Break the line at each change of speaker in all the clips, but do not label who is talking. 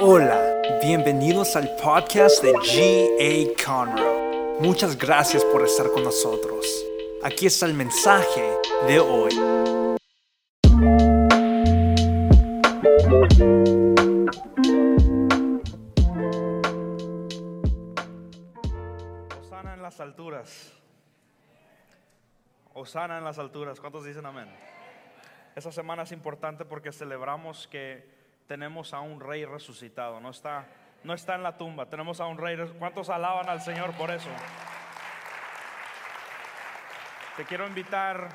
Hola, bienvenidos al podcast de G.A. Conroe. Muchas gracias por estar con nosotros. Aquí está el mensaje de hoy.
Osana en las alturas. Osana en las alturas. ¿Cuántos dicen amén? Esa semana es importante porque celebramos que tenemos a un rey resucitado. No está, no está en la tumba. Tenemos a un rey. ¿Cuántos alaban al Señor por eso? Te quiero invitar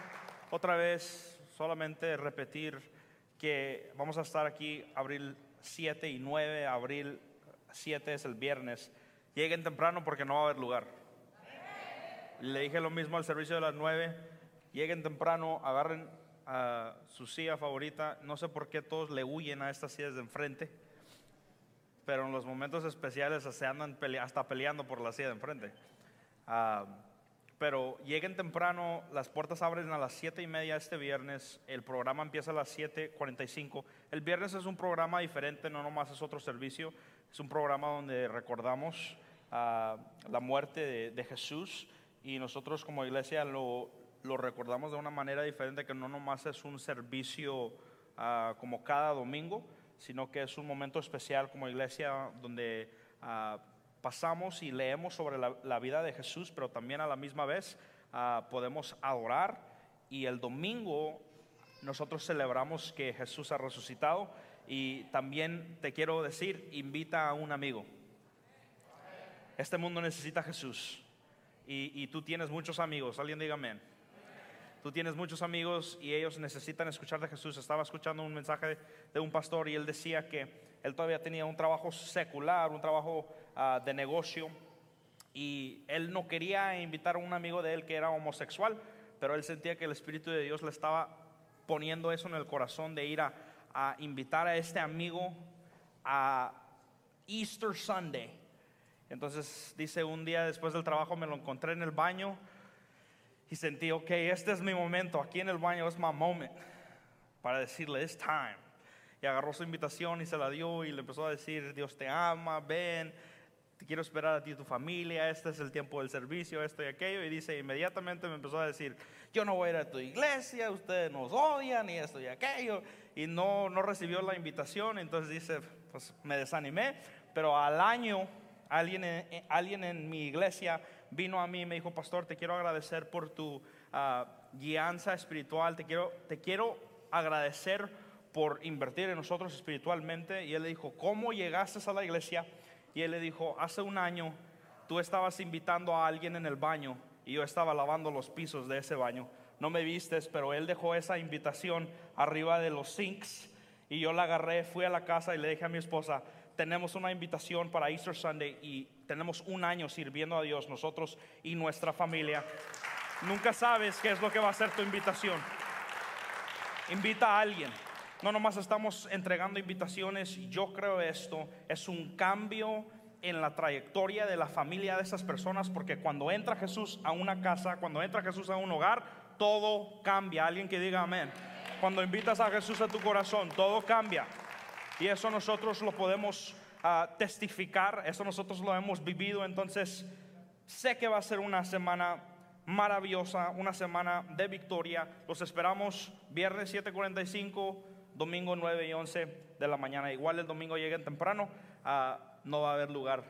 otra vez, solamente repetir que vamos a estar aquí abril 7 y 9. Abril 7 es el viernes. Lleguen temprano porque no va a haber lugar. Le dije lo mismo al servicio de las 9. Lleguen temprano, agarren su silla favorita. No sé por qué todos le huyen a estas sillas de enfrente, pero en los momentos especiales se andan hasta peleando por la silla de enfrente. Ah, pero lleguen temprano, las puertas abren a las 7 y media este viernes, el programa empieza a las 7.45. El viernes es un programa diferente, no nomás es otro servicio, es un programa donde recordamos ah, la muerte de Jesús y nosotros como iglesia lo, lo recordamos de una manera diferente, que no nomás es un servicio ah, como cada domingo, sino que es un momento especial como iglesia donde ah, pasamos y leemos sobre la, vida de Jesús, pero también a la misma vez ah, podemos adorar y el domingo nosotros celebramos que Jesús ha resucitado y también te quiero decir, invita a un amigo. Este mundo necesita a Jesús y, tú tienes muchos amigos, alguien diga amén. Tú tienes muchos amigos y ellos necesitan escuchar de Jesús. Estaba escuchando un mensaje de un pastor y él decía que él todavía tenía un trabajo secular, un trabajo ah, de negocio y él no quería invitar a un amigo de él que era homosexual, pero él sentía que el Espíritu de Dios le estaba poniendo eso en el corazón de ir a, a invitar a este amigo a Easter Sunday. Entonces dice, un día después del trabajo me lo encontré en el baño y sentí, ok, este es mi momento, aquí en el baño es my moment, para decirle, it's time. Y agarró su invitación y se la dio y le empezó a decir, Dios te ama, ven, te quiero esperar a ti y tu familia, este es el tiempo del servicio, esto y aquello. Y dice, inmediatamente me empezó a decir, yo no voy a ir a tu iglesia, ustedes nos odian y esto y aquello. Y no, no recibió la invitación, entonces dice, pues me desanimé, pero al año alguien alguien en mi iglesia vino a mí y me dijo, pastor, te quiero agradecer por tu uh, guianza espiritual, te quiero, te quiero agradecer por invertir en nosotros espiritualmente. Y él le dijo, ¿cómo llegaste a la iglesia? Y él le dijo, hace un año tú estabas invitando a alguien en el baño y yo estaba lavando los pisos de ese baño. No me vistes, pero él dejó esa invitación arriba de los sinks y yo la agarré, fui a la casa y le dije a mi esposa, tenemos una invitación para Easter Sunday y tenemos un año sirviendo a Dios nosotros y nuestra familia. Nunca sabes qué es lo que va a ser tu invitación. Invita a alguien. No nomás estamos entregando invitaciones. Yo creo esto es un cambio en la trayectoria de la familia de esas personas porque cuando entra Jesús a una casa, cuando entra Jesús a un hogar, todo cambia. Alguien que diga amén. Cuando invitas a Jesús a tu corazón, todo cambia. Y eso nosotros lo podemos ah, testificar, eso nosotros lo hemos vivido, entonces sé que va a ser una semana maravillosa, una semana de victoria. Los esperamos viernes 7:45, domingo 9 y 11 de la mañana. Igual el domingo lleguen temprano, ah, no va a haber lugar.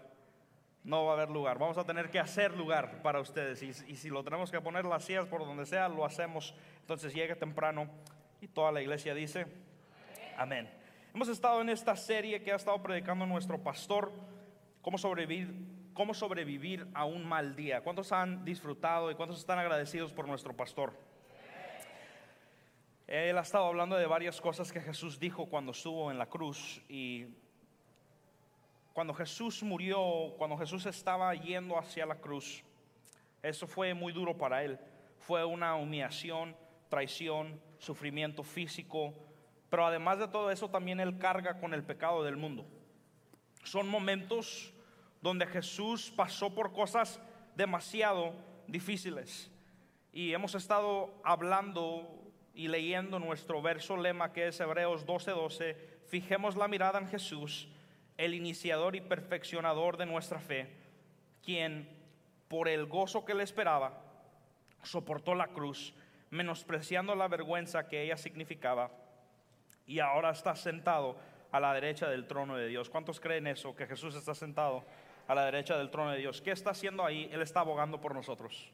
No va a haber lugar. Vamos a tener que hacer lugar para ustedes. Y, y si lo tenemos que poner las sillas por donde sea, lo hacemos. Entonces llegue temprano. Y toda la iglesia dice, amén. Hemos estado en esta serie que ha estado predicando nuestro pastor, cómo sobrevivir, cómo sobrevivir a un mal día. ¿Cuántos han disfrutado y cuántos están agradecidos por nuestro pastor? Él ha estado hablando de varias cosas que Jesús dijo cuando estuvo en la cruz y cuando Jesús murió, cuando Jesús estaba yendo hacia la cruz, eso fue muy duro para él. Fue una humillación, traición, sufrimiento físico, pero además de todo eso, también Él carga con el pecado del mundo. Son momentos donde Jesús pasó por cosas demasiado difíciles. Y hemos estado hablando y leyendo nuestro verso lema que es Hebreos 12:12. Fijemos la mirada en Jesús, el iniciador y perfeccionador de nuestra fe, quien por el gozo que le esperaba, soportó la cruz, menospreciando la vergüenza que ella significaba, y ahora está sentado a la derecha del trono de Dios. ¿Cuántos creen eso? Que Jesús está sentado a la derecha del trono de Dios. ¿Qué está haciendo ahí? Él está abogando por nosotros.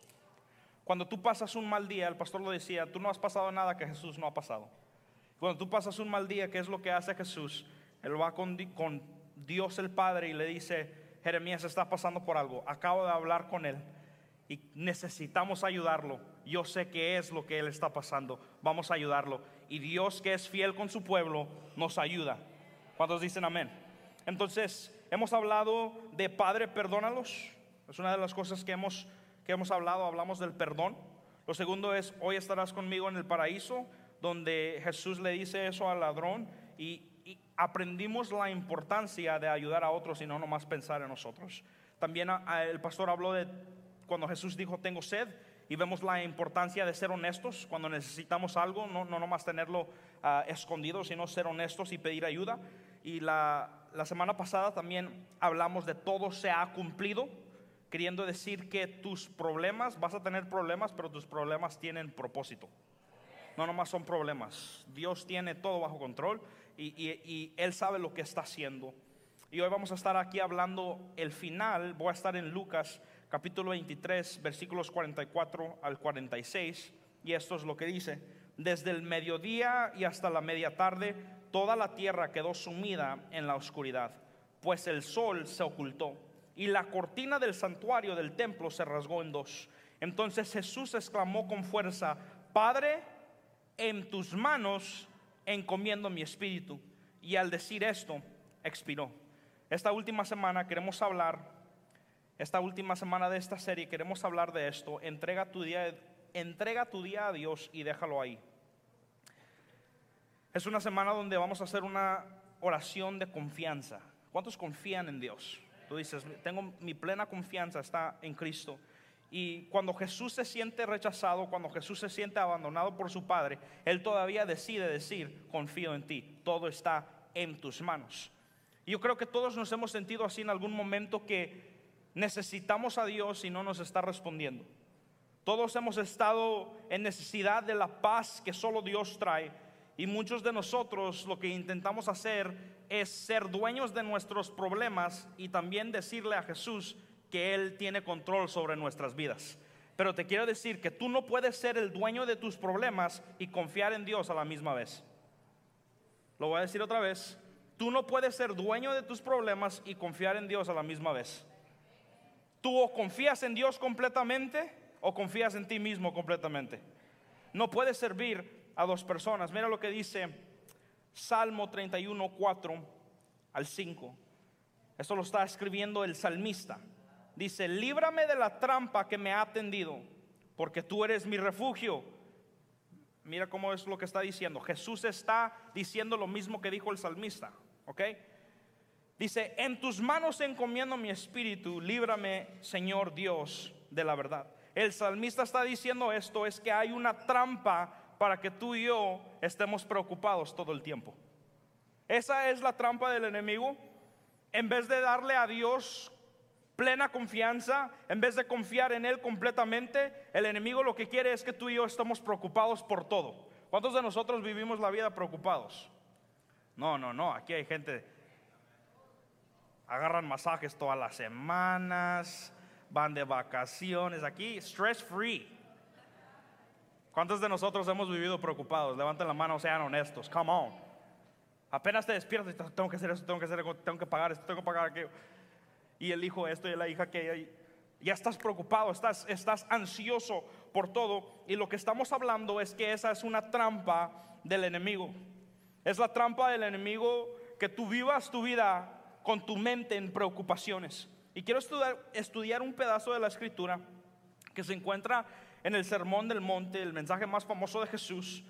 Cuando tú pasas un mal día, el pastor lo decía, tú no has pasado nada que Jesús no ha pasado. Cuando tú pasas un mal día, ¿qué es lo que hace Jesús? Él va con, Dios el Padre y le dice, Jeremías está pasando por algo, acabo de hablar con él y necesitamos ayudarlo. Yo sé que es lo que él está pasando, vamos a ayudarlo. Y Dios que es fiel con su pueblo nos ayuda. ¿Cuántos dicen amén? Entonces, hemos hablado de Padre, perdónalos. Es una de las cosas que hemos, que hemos hablado, hablamos del perdón. Lo segundo es, hoy estarás conmigo en el paraíso, donde Jesús le dice eso al ladrón y, aprendimos la importancia de ayudar a otros y no nomás pensar en nosotros. También el pastor habló de cuando Jesús dijo, tengo sed, y vemos la importancia de ser honestos cuando necesitamos algo, no, no nomás tenerlo ah, escondido, sino ser honestos y pedir ayuda. Y la, la semana pasada también hablamos de todo se ha cumplido, queriendo decir que tus problemas, vas a tener problemas, pero tus problemas tienen propósito. No nomás son problemas. Dios tiene todo bajo control y, Él sabe lo que está haciendo. Y hoy vamos a estar aquí hablando el final. Voy a estar en Lucas capítulo 23, versículos 44 al 46. Y esto es lo que dice. Desde el mediodía y hasta la media tarde, toda la tierra quedó sumida en la oscuridad, pues el sol se ocultó y la cortina del santuario del templo se rasgó en dos. Entonces Jesús exclamó con fuerza, Padre, en tus manos encomiendo mi espíritu. Y al decir esto, expiró. Esta última semana queremos hablar, esta última semana de esta serie queremos hablar de esto. Entrega tu día, entrega tu día a Dios y déjalo ahí. Es una semana donde vamos a hacer una oración de confianza. ¿Cuántos confían en Dios? Tú dices, tengo mi plena confianza está en Cristo. Y cuando Jesús se siente rechazado, cuando Jesús se siente abandonado por su Padre, Él todavía decide decir, confío en ti, todo está en tus manos. Y yo creo que todos nos hemos sentido así en algún momento que necesitamos a Dios y no nos está respondiendo. Todos hemos estado en necesidad de la paz que solo Dios trae. Y muchos de nosotros lo que intentamos hacer es ser dueños de nuestros problemas y también decirle a Jesús, que Él tiene control sobre nuestras vidas. Pero te quiero decir que tú no puedes ser el dueño de tus problemas y confiar en Dios a la misma vez. Lo voy a decir otra vez. Tú no puedes ser dueño de tus problemas y confiar en Dios a la misma vez. Tú o confías en Dios completamente o confías en ti mismo completamente. No puedes servir a dos personas. Mira lo que dice Salmo 31, 4 al 5. Esto lo está escribiendo el salmista. Dice, líbrame de la trampa que me ha tendido, porque tú eres mi refugio. Mira cómo es lo que está diciendo. Jesús está diciendo lo mismo que dijo el salmista, ¿ok? Dice, en tus manos encomiendo mi espíritu, líbrame, Señor Dios, de la verdad. El salmista está diciendo esto, es que hay una trampa para que tú y yo estemos preocupados todo el tiempo. Esa es la trampa del enemigo. En vez de darle a Dios plena confianza, en vez de confiar en Él completamente, el enemigo lo que quiere es que tú y yo estamos preocupados por todo. ¿Cuántos de nosotros vivimos la vida preocupados? No, no, no, aquí hay gente, agarran masajes todas las semanas, van de vacaciones, aquí stress free. ¿Cuántos de nosotros hemos vivido preocupados? Levanten la mano, sean honestos, come on. Apenas te despiertas, tengo que hacer eso, tengo que hacer, tengo que pagar esto, tengo que pagar aquello y el hijo esto y la hija que ya estás preocupado, estás, estás ansioso por todo. Y lo que estamos hablando es que esa es una trampa del enemigo. Es la trampa del enemigo que tú vivas tu vida con tu mente en preocupaciones. Y quiero estudiar, estudiar un pedazo de la escritura que se encuentra en el Sermón del Monte, el mensaje más famoso de Jesús.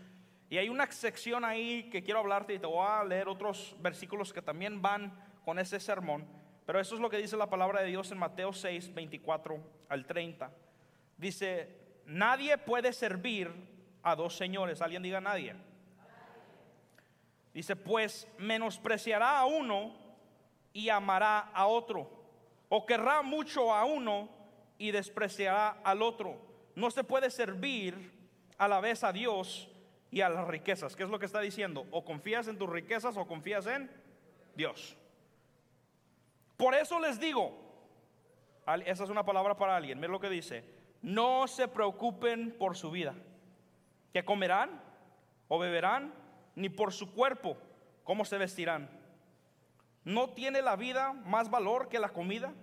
Y hay una sección ahí que quiero hablarte y te voy a leer otros versículos que también van con ese sermón. Pero eso es lo que dice la palabra de Dios en Mateo 6, 24 al 30. Dice, nadie puede servir a dos señores. Alguien diga nadie. Dice, pues menospreciará a uno y amará a otro, o querrá mucho a uno y despreciará al otro. No se puede servir a la vez a Dios y a las riquezas. ¿Qué es lo que está diciendo? O confías en tus riquezas o confías en Dios. Por eso les digo, esa es una palabra para alguien, mira lo que dice, no se preocupen por su vida, que comerán o beberán, ni por su cuerpo, cómo se vestirán. ¿No tiene la vida más valor que la comida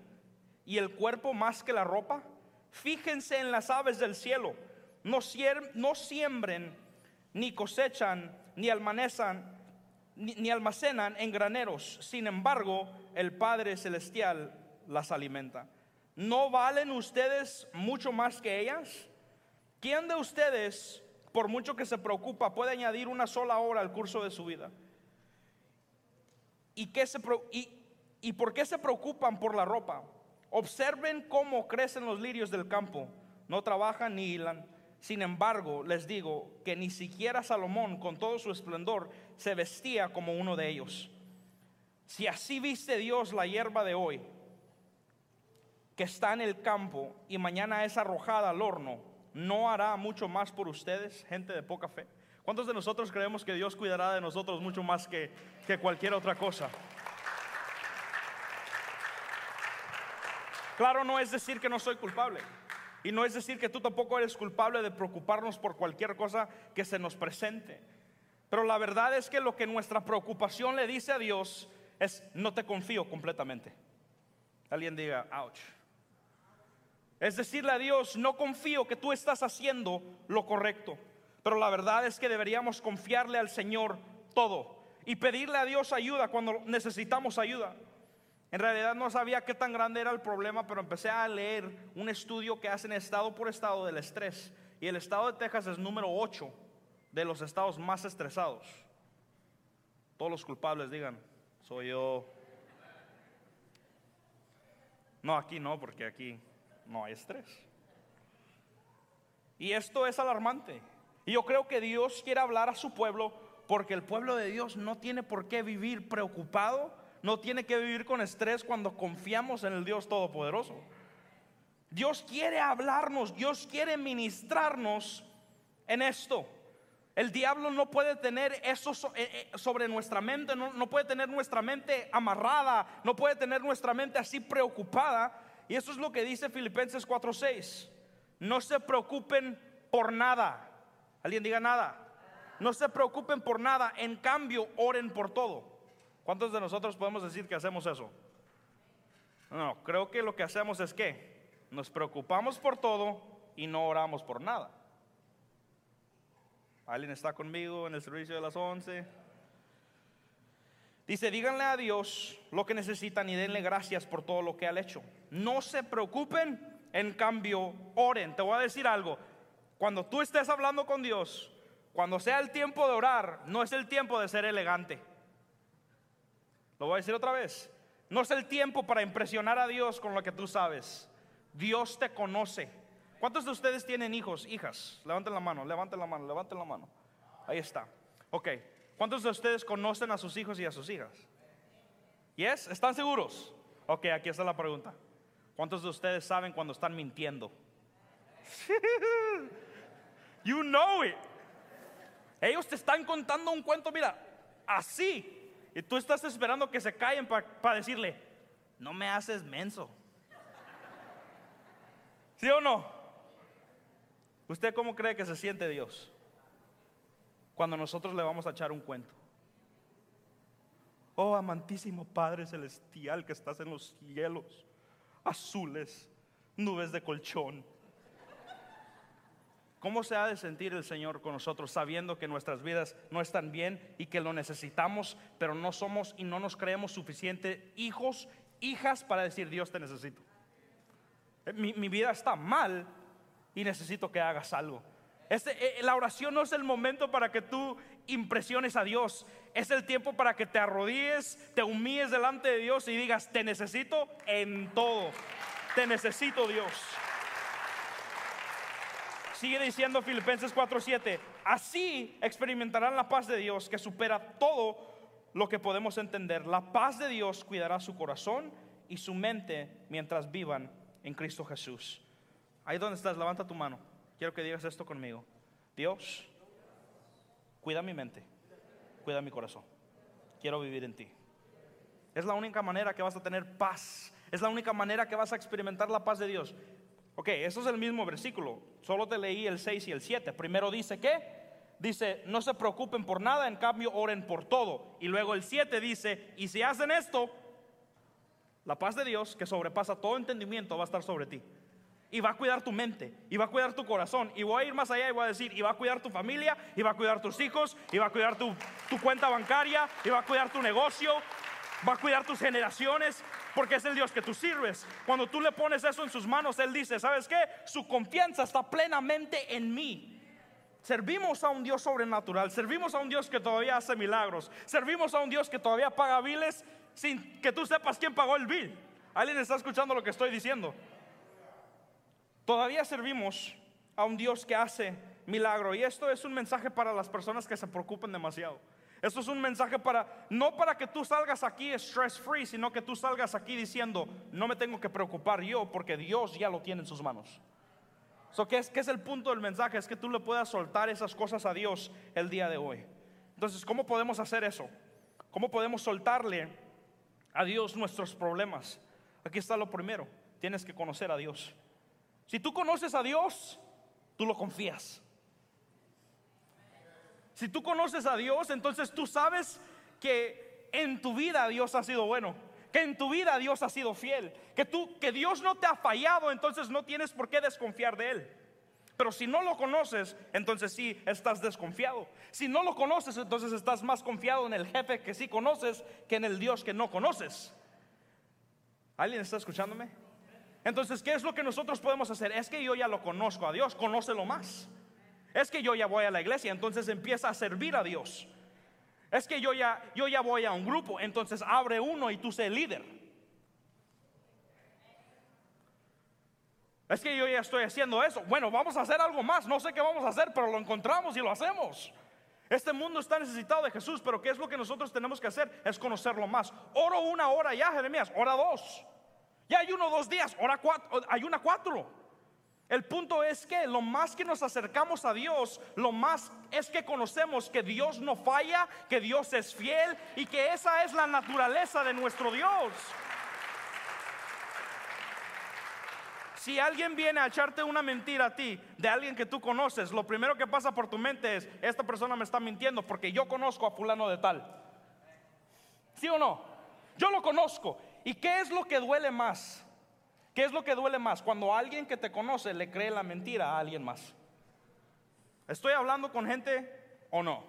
y el cuerpo más que la ropa? Fíjense en las aves del cielo, no, no siembren, ni cosechan, ni almacenan, ni, almacenan en graneros. Sin embargo, el Padre Celestial las alimenta. ¿No valen ustedes mucho más que ellas? ¿Quién de ustedes, por mucho que se preocupa, puede añadir una sola hora al curso de su vida? ¿Y, qué se, y, ¿Y por qué se preocupan por la ropa? Observen cómo crecen los lirios del campo. No trabajan ni hilan. Sin embargo, les digo que ni siquiera Salomón, con todo su esplendor, se vestía como uno de ellos. Si así viste Dios la hierba de hoy, que está en el campo y mañana es arrojada al horno, ¿no hará mucho más por ustedes, gente de poca fe? ¿Cuántos de nosotros creemos que Dios cuidará de nosotros mucho más que, que cualquier otra cosa? Claro, no es decir que no soy culpable. Y no es decir que tú tampoco eres culpable de preocuparnos por cualquier cosa que se nos presente. Pero la verdad es que lo que nuestra preocupación le dice a Dios es, no te confío completamente. Alguien diga, ouch. Es decirle a Dios, no confío que tú estás haciendo lo correcto. Pero la verdad es que deberíamos confiarle al Señor todo y pedirle a Dios ayuda cuando necesitamos ayuda. En realidad no sabía qué tan grande era el problema, pero empecé a leer un estudio que hacen estado por estado del estrés. Y el estado de Texas es número 8 de los estados más estresados. Todos los culpables digan, soy yo. No, aquí no, porque aquí no hay estrés. Y esto es alarmante. Y yo creo que Dios quiere hablar a su pueblo porque el pueblo de Dios no tiene por qué vivir preocupado no tiene que vivir con estrés cuando confiamos en el Dios Todopoderoso. Dios quiere hablarnos, Dios quiere ministrarnos en esto. El diablo no puede tener eso eh, eh, sobre nuestra mente, no, puede tener nuestra mente amarrada, no puede tener nuestra mente así preocupada. Y eso es lo que dice Filipenses 4:6. No se preocupen por nada. ¿Alguien diga nada? No se preocupen por nada, en cambio oren por todo. ¿Cuántos de nosotros podemos decir que hacemos eso? No, creo que lo que hacemos es que nos preocupamos por todo y no oramos por nada. ¿Alguien está conmigo en el servicio de las 11? Dice, díganle a Dios lo que necesitan y denle gracias por todo lo que ha hecho. No se preocupen, en cambio, oren. Te voy a decir algo. Cuando tú estés hablando con Dios, cuando sea el tiempo de orar, no es el tiempo de ser elegante. Lo voy a decir otra vez. No es el tiempo para impresionar a Dios con lo que tú sabes. Dios te conoce. ¿Cuántos de ustedes tienen hijos, hijas? Levanten la mano, levanten la mano, levanten la mano. Ahí está. Ok. ¿Cuántos de ustedes conocen a sus hijos y a sus hijas? ¿Yes? ¿Están seguros? Ok, aquí está la pregunta. ¿Cuántos de ustedes saben cuando están mintiendo? you know it. Ellos te están contando un cuento, mira, así. Y tú estás esperando que se callen para decirle, no me haces menso. ¿Sí o no? ¿Usted cómo cree que se siente Dios cuando nosotros le vamos a echar un cuento? Oh, amantísimo Padre Celestial que estás en los cielos, azules, nubes de colchón ¿Cómo se ha de sentir el Señor con nosotros sabiendo que nuestras vidas no están bien y que lo necesitamos, pero no somos y no nos creemos suficientes hijos, hijas para decir Dios te necesito? Eh, mi, vida está mal y necesito que hagas algo. Este, eh, la oración no es el momento para que tú impresiones a Dios. Es el tiempo para que te arrodilles, te humilles delante de Dios y digas, te necesito en todo. Te necesito Dios. Sigue diciendo Filipenses 4:7, así experimentarán la paz de Dios que supera todo lo que podemos entender. La paz de Dios cuidará su corazón y su mente mientras vivan en Cristo Jesús. Ahí donde estás, levanta tu mano. Quiero que digas esto conmigo. Dios, cuida mi mente, cuida mi corazón. Quiero vivir en ti. Es la única manera que vas a tener paz. Es la única manera que vas a experimentar la paz de Dios. Ok, eso es el mismo versículo. Solo te leí el 6 y el 7. Primero dice que dice, no se preocupen por nada, en cambio oren por todo. Y luego el 7 dice, y si hacen esto, la paz de Dios, que sobrepasa todo entendimiento, va a estar sobre ti. Y va a cuidar tu mente, y va a cuidar tu corazón. Y voy a ir más allá y voy a decir, y va a cuidar tu familia, y va a cuidar tus hijos, y va a cuidar tu, tu cuenta bancaria, y va a cuidar tu negocio, va a cuidar tus generaciones, porque es el Dios que tú sirves. Cuando tú le pones eso en sus manos, Él dice, ¿sabes qué? Su confianza está plenamente en mí. Servimos a un Dios sobrenatural, servimos a un Dios que todavía hace milagros, servimos a un Dios que todavía paga biles sin que tú sepas quién pagó el bill. ¿Alguien está escuchando lo que estoy diciendo? Todavía servimos a un Dios que hace milagro y esto es un mensaje para las personas que se preocupan demasiado. Esto es un mensaje para, no para que tú salgas aquí stress free, sino que tú salgas aquí diciendo, no me tengo que preocupar yo porque Dios ya lo tiene en sus manos. ¿qué, es, ¿Qué es el punto del mensaje? Es que tú le puedas soltar esas cosas a Dios el día de hoy. Entonces, ¿cómo podemos hacer eso? ¿Cómo podemos soltarle a Dios nuestros problemas? Aquí está lo primero. Tienes que conocer a Dios. Si tú conoces a Dios, tú lo confías. Si tú conoces a Dios, entonces tú sabes que en tu vida Dios ha sido bueno que en tu vida Dios ha sido fiel, que tú que Dios no te ha fallado, entonces no tienes por qué desconfiar de él. Pero si no lo conoces, entonces sí estás desconfiado. Si no lo conoces, entonces estás más confiado en el jefe que sí conoces que en el Dios que no conoces. ¿Alguien está escuchándome? Entonces, ¿qué es lo que nosotros podemos hacer? Es que yo ya lo conozco a Dios, conócelo más. Es que yo ya voy a la iglesia, entonces empieza a servir a Dios. Es que yo ya, yo ya voy a un grupo, entonces abre uno y tú sé líder. Es que yo ya estoy haciendo eso. Bueno, vamos a hacer algo más. No sé qué vamos a hacer, pero lo encontramos y lo hacemos. Este mundo está necesitado de Jesús, pero ¿qué es lo que nosotros tenemos que hacer? Es conocerlo más. Oro una hora ya, Jeremías. Hora dos. Ya hay uno dos días. Hora cuatro. Hay una cuatro. El punto es que lo más que nos acercamos a Dios, lo más es que conocemos que Dios no falla, que Dios es fiel y que esa es la naturaleza de nuestro Dios. Si alguien viene a echarte una mentira a ti de alguien que tú conoces, lo primero que pasa por tu mente es, esta persona me está mintiendo porque yo conozco a fulano de tal. ¿Sí o no? Yo lo conozco. ¿Y qué es lo que duele más? ¿Qué es lo que duele más? Cuando alguien que te conoce le cree la mentira a alguien más. ¿Estoy hablando con gente o no?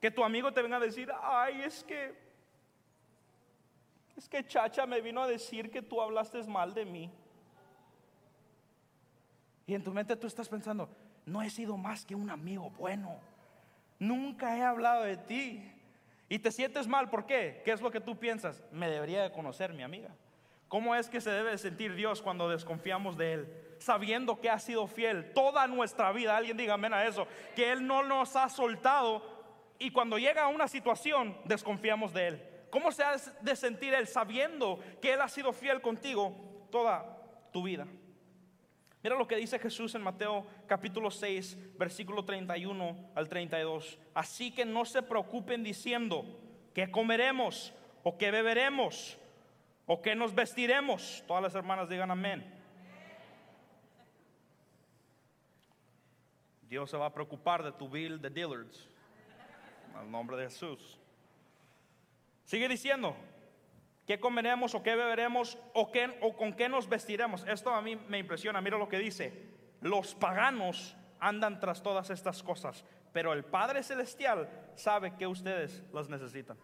Que tu amigo te venga a decir, ay, es que, es que Chacha me vino a decir que tú hablaste mal de mí. Y en tu mente tú estás pensando, no he sido más que un amigo bueno. Nunca he hablado de ti. Y te sientes mal, ¿por qué? ¿Qué es lo que tú piensas? Me debería de conocer mi amiga. ¿Cómo es que se debe sentir Dios cuando desconfiamos de Él? Sabiendo que ha sido fiel toda nuestra vida. Alguien diga amén a eso. Que Él no nos ha soltado y cuando llega a una situación desconfiamos de Él. ¿Cómo se ha de sentir Él sabiendo que Él ha sido fiel contigo toda tu vida? Mira lo que dice Jesús en Mateo capítulo 6, versículo 31 al 32. Así que no se preocupen diciendo que comeremos o que beberemos ¿O qué nos vestiremos? Todas las hermanas digan amén. Dios se va a preocupar de tu bill de Dillards. Al nombre de Jesús. Sigue diciendo, ¿qué comeremos o qué beberemos o, qué, o con qué nos vestiremos? Esto a mí me impresiona. Mira lo que dice. Los paganos andan tras todas estas cosas, pero el Padre Celestial sabe que ustedes las necesitan.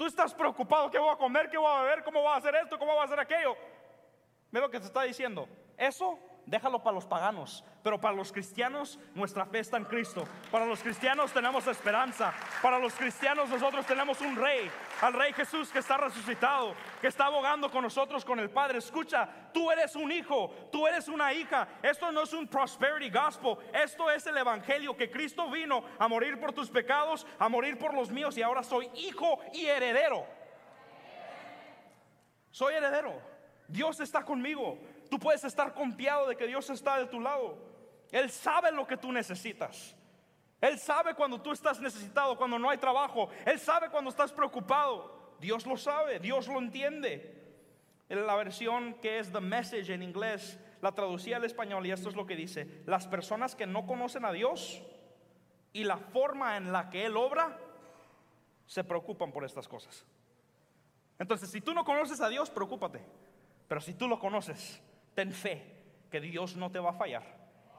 Tú estás preocupado, ¿qué voy a comer? ¿Qué voy a beber? ¿Cómo voy a hacer esto? ¿Cómo voy a hacer aquello? Ve lo que te está diciendo. Eso déjalo para los paganos, pero para los cristianos nuestra fe está en Cristo. Para los cristianos tenemos esperanza. Para los cristianos nosotros tenemos un rey, al rey Jesús que está resucitado, que está abogando con nosotros, con el Padre. Escucha, tú eres un hijo, tú eres una hija. Esto no es un prosperity gospel, esto es el evangelio que Cristo vino a morir por tus pecados, a morir por los míos y ahora soy hijo y heredero. Soy heredero. Dios está conmigo. Tú puedes estar confiado de que Dios está de tu lado. Él sabe lo que tú necesitas. Él sabe cuando tú estás necesitado, cuando no hay trabajo. Él sabe cuando estás preocupado. Dios lo sabe, Dios lo entiende. En la versión que es The Message en inglés, la traducía al español y esto es lo que dice. Las personas que no conocen a Dios y la forma en la que Él obra, se preocupan por estas cosas. Entonces, si tú no conoces a Dios, preocúpate. Pero si tú lo conoces, ten fe que Dios no te va a fallar,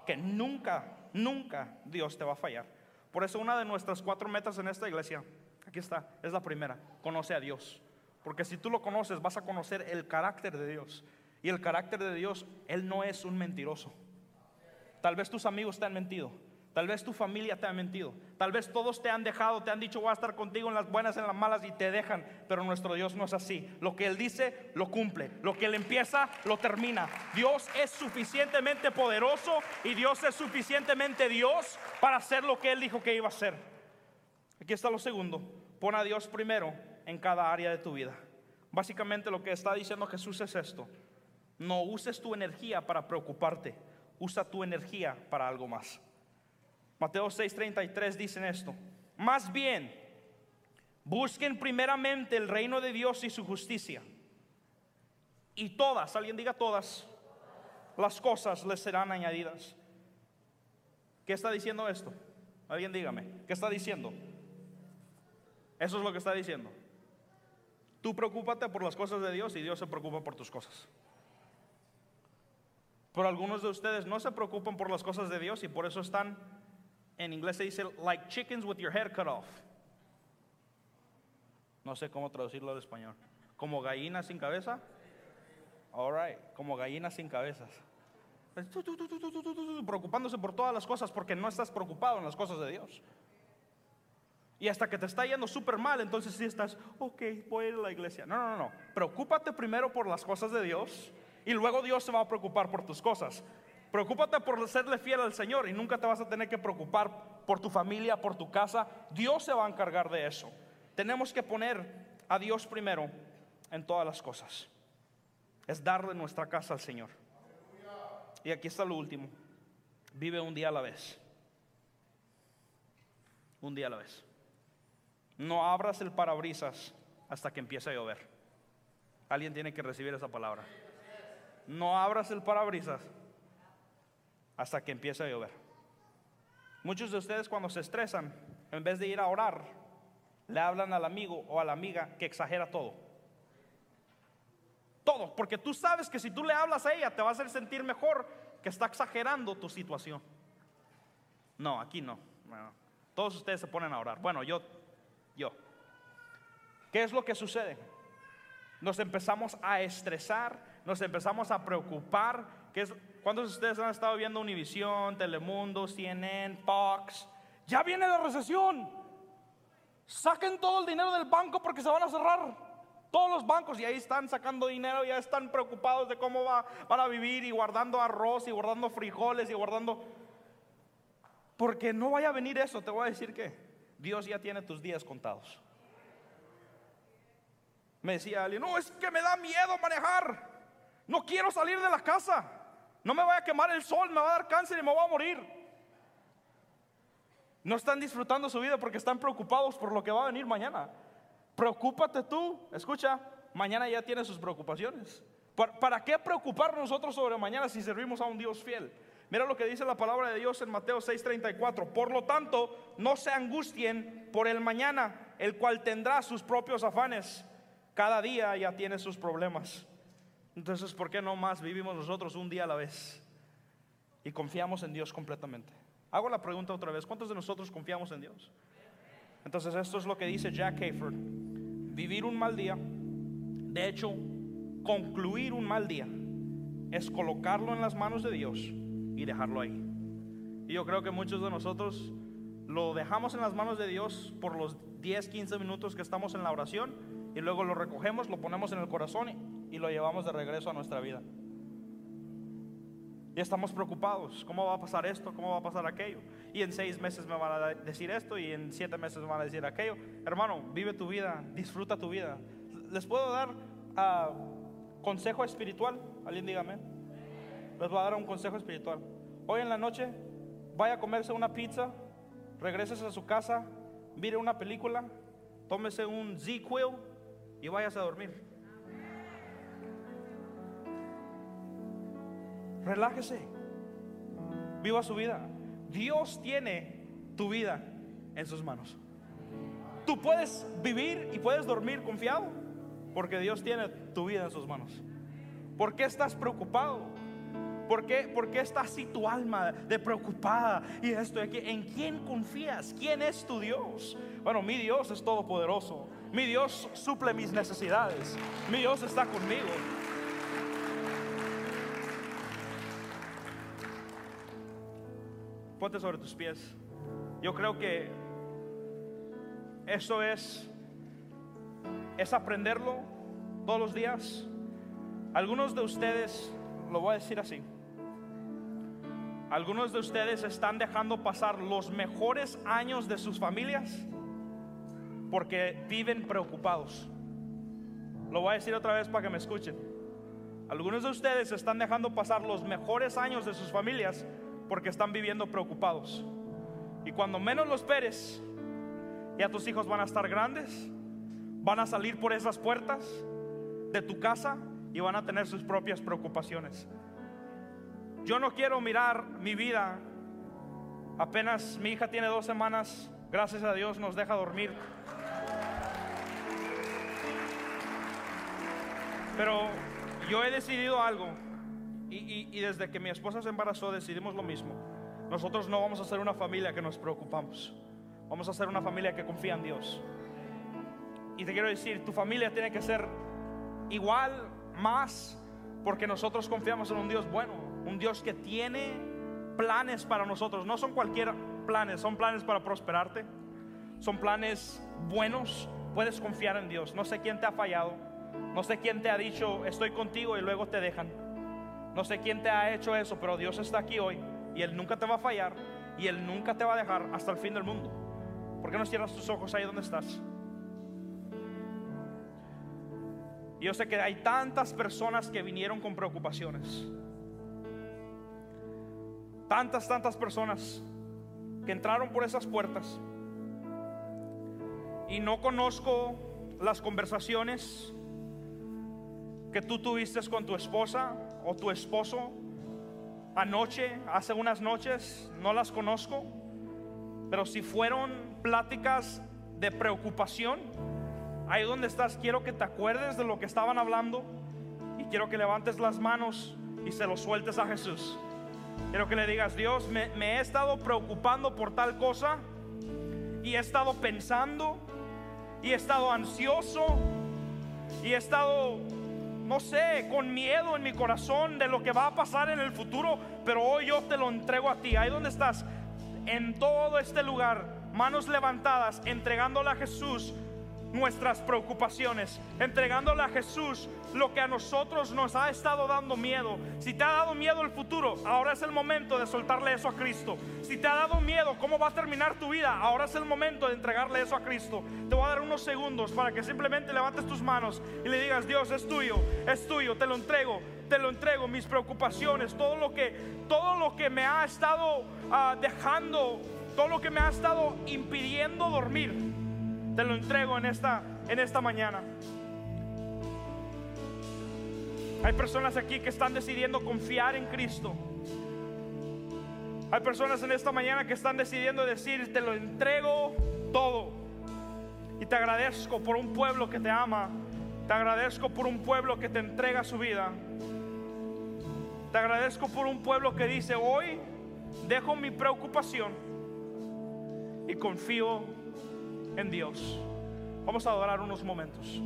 que nunca, nunca Dios te va a fallar. Por eso una de nuestras cuatro metas en esta iglesia, aquí está, es la primera, conoce a Dios. Porque si tú lo conoces, vas a conocer el carácter de Dios. Y el carácter de Dios, Él no es un mentiroso. Tal vez tus amigos te han mentido. Tal vez tu familia te ha mentido. Tal vez todos te han dejado, te han dicho voy a estar contigo en las buenas, en las malas y te dejan. Pero nuestro Dios no es así. Lo que Él dice, lo cumple. Lo que Él empieza, lo termina. Dios es suficientemente poderoso y Dios es suficientemente Dios para hacer lo que Él dijo que iba a hacer. Aquí está lo segundo. Pon a Dios primero en cada área de tu vida. Básicamente lo que está diciendo Jesús es esto. No uses tu energía para preocuparte. Usa tu energía para algo más. Mateo 6:33 dicen esto. Más bien, busquen primeramente el reino de Dios y su justicia. Y todas, alguien diga todas, las cosas les serán añadidas. ¿Qué está diciendo esto? Alguien dígame, ¿qué está diciendo? Eso es lo que está diciendo. Tú preocúpate por las cosas de Dios y Dios se preocupa por tus cosas. Pero algunos de ustedes no se preocupan por las cosas de Dios y por eso están en inglés se dice like chickens with your head cut off. No sé cómo traducirlo al español. Como gallinas sin cabeza. All right, como gallinas sin cabezas. Preocupándose por todas las cosas porque no estás preocupado en las cosas de Dios. Y hasta que te está yendo súper mal, entonces sí estás, ok, voy a ir a la iglesia. No, no, no. Preocúpate primero por las cosas de Dios y luego Dios se va a preocupar por tus cosas. Preocúpate por serle fiel al Señor y nunca te vas a tener que preocupar por tu familia, por tu casa. Dios se va a encargar de eso. Tenemos que poner a Dios primero en todas las cosas. Es darle nuestra casa al Señor. Y aquí está lo último. Vive un día a la vez. Un día a la vez. No abras el parabrisas hasta que empiece a llover. Alguien tiene que recibir esa palabra. No abras el parabrisas hasta que empiece a llover. Muchos de ustedes cuando se estresan, en vez de ir a orar, le hablan al amigo o a la amiga que exagera todo. Todo, porque tú sabes que si tú le hablas a ella te va a hacer sentir mejor que está exagerando tu situación. No, aquí no. todos ustedes se ponen a orar. Bueno, yo, yo. ¿Qué es lo que sucede? Nos empezamos a estresar, nos empezamos a preocupar, que es ¿Cuántos de ustedes han estado viendo Univision, Telemundo, CNN, Fox? Ya viene la recesión. Saquen todo el dinero del banco porque se van a cerrar. Todos los bancos y ahí están sacando dinero, ya están preocupados de cómo va, van a vivir y guardando arroz y guardando frijoles y guardando... Porque no vaya a venir eso, te voy a decir que Dios ya tiene tus días contados. Me decía alguien, no, es que me da miedo manejar. No quiero salir de la casa. No me voy a quemar el sol, me va a dar cáncer y me voy a morir. No están disfrutando su vida porque están preocupados por lo que va a venir mañana. Preocúpate tú, escucha, mañana ya tiene sus preocupaciones. ¿Para, qué preocupar nosotros sobre mañana si servimos a un Dios fiel? Mira lo que dice la palabra de Dios en Mateo 6:34. Por lo tanto, no se angustien por el mañana, el cual tendrá sus propios afanes. Cada día ya tiene sus problemas. Entonces, ¿por qué no más vivimos nosotros un día a la vez y confiamos en Dios completamente? Hago la pregunta otra vez, ¿cuántos de nosotros confiamos en Dios? Entonces, esto es lo que dice Jack Hayford. Vivir un mal día, de hecho, concluir un mal día, es colocarlo en las manos de Dios y dejarlo ahí. Y yo creo que muchos de nosotros lo dejamos en las manos de Dios por los 10, 15 minutos que estamos en la oración y luego lo recogemos, lo ponemos en el corazón y lo llevamos de regreso a nuestra vida. Y estamos preocupados, ¿cómo va a pasar esto? ¿Cómo va a pasar aquello? Y en seis meses me van a decir esto y en siete meses me van a decir aquello. Hermano, vive tu vida, disfruta tu vida. ¿Les puedo dar uh, consejo espiritual? Alguien dígame. Les voy a dar un consejo espiritual. Hoy en la noche, vaya a comerse una pizza, regreses a su casa, mire una película, tómese un Z-Quill y váyase a dormir. Relájese. Viva su vida. Dios tiene tu vida en sus manos. Tú puedes vivir y puedes dormir confiado porque Dios tiene tu vida en sus manos. ¿Por qué estás preocupado? ¿Por qué, ¿Por qué está así tu alma de preocupada y esto aquí? ¿En quién confías? ¿Quién es tu Dios? Bueno, mi Dios es todopoderoso. Mi Dios suple mis necesidades. Mi Dios está conmigo. Ponte sobre tus pies. Yo creo que eso es es aprenderlo todos los días. Algunos de ustedes, lo voy a decir así, algunos de ustedes están dejando pasar los mejores años de sus familias porque viven preocupados. Lo voy a decir otra vez para que me escuchen. Algunos de ustedes están dejando pasar los mejores años de sus familias porque están viviendo preocupados. Y cuando menos los esperes, ya tus hijos van a estar grandes, van a salir por esas puertas de tu casa y van a tener sus propias preocupaciones. Yo no quiero mirar mi vida. Apenas mi hija tiene dos semanas, gracias a Dios nos deja dormir. Pero yo he decidido algo y, desde que mi esposa se embarazó decidimos lo mismo. Nosotros no vamos a ser una familia que nos preocupamos. Vamos a ser una familia que confía en Dios. Y te quiero decir, tu familia tiene que ser igual, más, porque nosotros confiamos en un Dios bueno, un Dios que tiene planes para nosotros. No son cualquier planes, son planes para prosperarte. Son planes buenos. Puedes confiar en Dios. No sé quién te ha fallado. No sé quién te ha dicho, estoy contigo y luego te dejan. No sé quién te ha hecho eso, pero Dios está aquí hoy y Él nunca te va a fallar y Él nunca te va a dejar hasta el fin del mundo. ¿Por qué no cierras tus ojos ahí donde estás? yo sé que hay tantas personas que vinieron con preocupaciones. Tantas, tantas personas que entraron por esas puertas. Y no conozco las conversaciones que tú tuviste con tu esposa o tu esposo anoche, hace unas noches, no las conozco, pero si fueron pláticas de preocupación, ahí donde estás, quiero que te acuerdes de lo que estaban hablando y quiero que levantes las manos y se lo sueltes a Jesús. Quiero que le digas, Dios, me, me he estado preocupando por tal cosa y he estado pensando y he estado ansioso y he estado no sé, con miedo en mi corazón de lo que va a pasar en el futuro, pero hoy yo te lo entrego a ti. Ahí donde estás, en todo este lugar, manos levantadas, entregándole a Jesús nuestras preocupaciones, entregándole a Jesús lo que a nosotros nos ha estado dando miedo. Si te ha dado miedo el futuro, ahora es el momento de soltarle eso a Cristo. Si te ha dado miedo cómo va a terminar tu vida, ahora es el momento de entregarle eso a Cristo. Te voy a dar unos segundos para que simplemente levantes tus manos y le digas, Dios, es tuyo, es tuyo, te lo entrego, te lo entrego, mis preocupaciones, todo lo que, todo lo que me ha estado ah, dejando, todo lo que me ha estado impidiendo dormir te lo entrego en esta, en esta mañana. Hay personas aquí que están decidiendo confiar en Cristo. Hay personas en esta mañana que están decidiendo decir, te lo entrego todo. Y te agradezco por un pueblo que te ama. Te agradezco por un pueblo que te entrega su vida. Te agradezco por un pueblo que dice, hoy dejo mi preocupación y confío en Dios. Vamos a adorar unos momentos.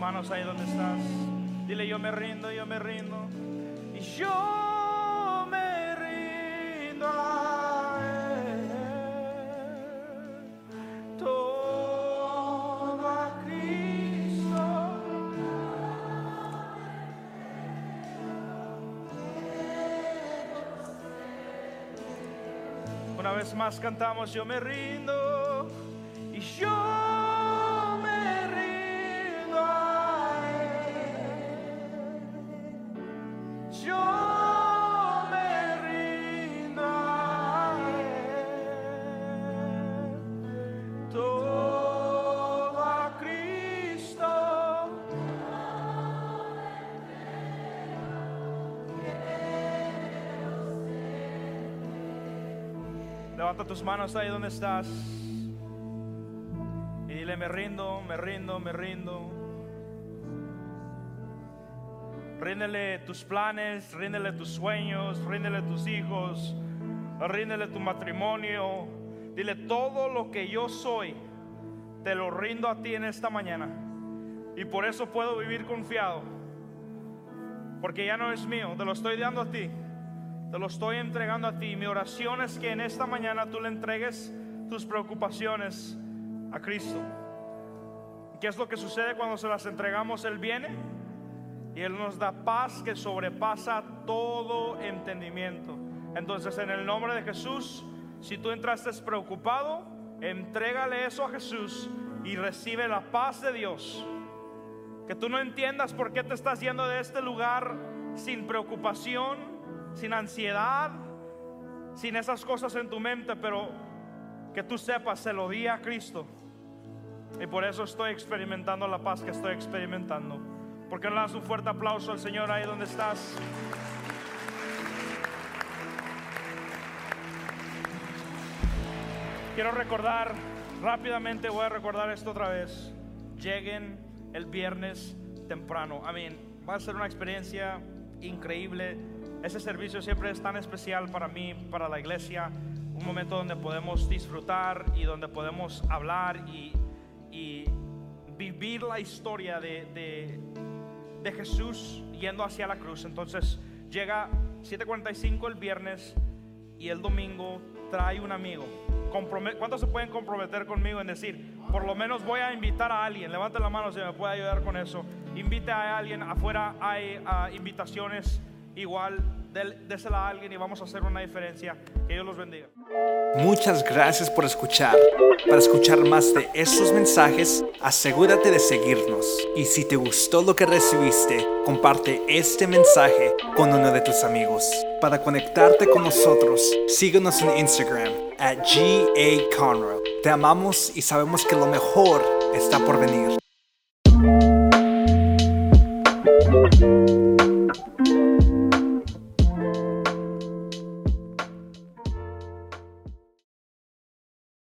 Manos ahí donde estás. Dile, yo me rindo, yo me rindo. Y yo me rindo a Él. Todo a Cristo. Una vez más cantamos, yo me rindo y yo Levanta tus manos ahí donde estás. Y dile, me rindo, me rindo, me rindo. Ríndele tus planes, ríndele tus sueños, ríndele tus hijos, ríndele tu matrimonio. Dile, todo lo que yo soy, te lo rindo a ti en esta mañana. Y por eso puedo vivir confiado. Porque ya no es mío, te lo estoy dando a ti. Te lo estoy entregando a ti. Mi oración es que en esta mañana tú le entregues tus preocupaciones a Cristo. ¿Qué es lo que sucede cuando se las entregamos? Él viene y Él nos da paz que sobrepasa todo entendimiento. Entonces, en el nombre de Jesús, si tú entraste preocupado, entrégale eso a Jesús y recibe la paz de Dios. Que tú no entiendas por qué te estás yendo de este lugar sin preocupación, sin ansiedad, sin esas cosas en tu mente, pero que tú sepas, se lo di a Cristo. Y por eso estoy experimentando la paz que estoy experimentando. ¿Por qué no le das un fuerte aplauso al Señor ahí donde estás? Quiero recordar, rápidamente voy a recordar esto otra vez. Lleguen el viernes temprano. Amén. Va a ser una experiencia increíble. Ese servicio siempre es tan especial para mí, para la iglesia. Un momento donde podemos disfrutar y donde podemos hablar y, y vivir la historia de, de, de Jesús yendo hacia la cruz. Entonces llega 7:45 el viernes y el domingo trae un amigo. ¿Cuántos se pueden comprometer conmigo en decir, por lo menos voy a invitar a alguien? Levante la mano si me puede ayudar con eso. Invite a alguien. Afuera hay ah, invitaciones igual. Désela a alguien y vamos a hacer una diferencia. Que Dios los bendiga.
Muchas gracias por escuchar. Para escuchar más de estos mensajes, asegúrate de seguirnos. Y si te gustó lo que recibiste, comparte este mensaje con uno de tus amigos. Para conectarte con nosotros, síguenos en Instagram at GA Conroe. Te amamos y sabemos que lo mejor está por venir.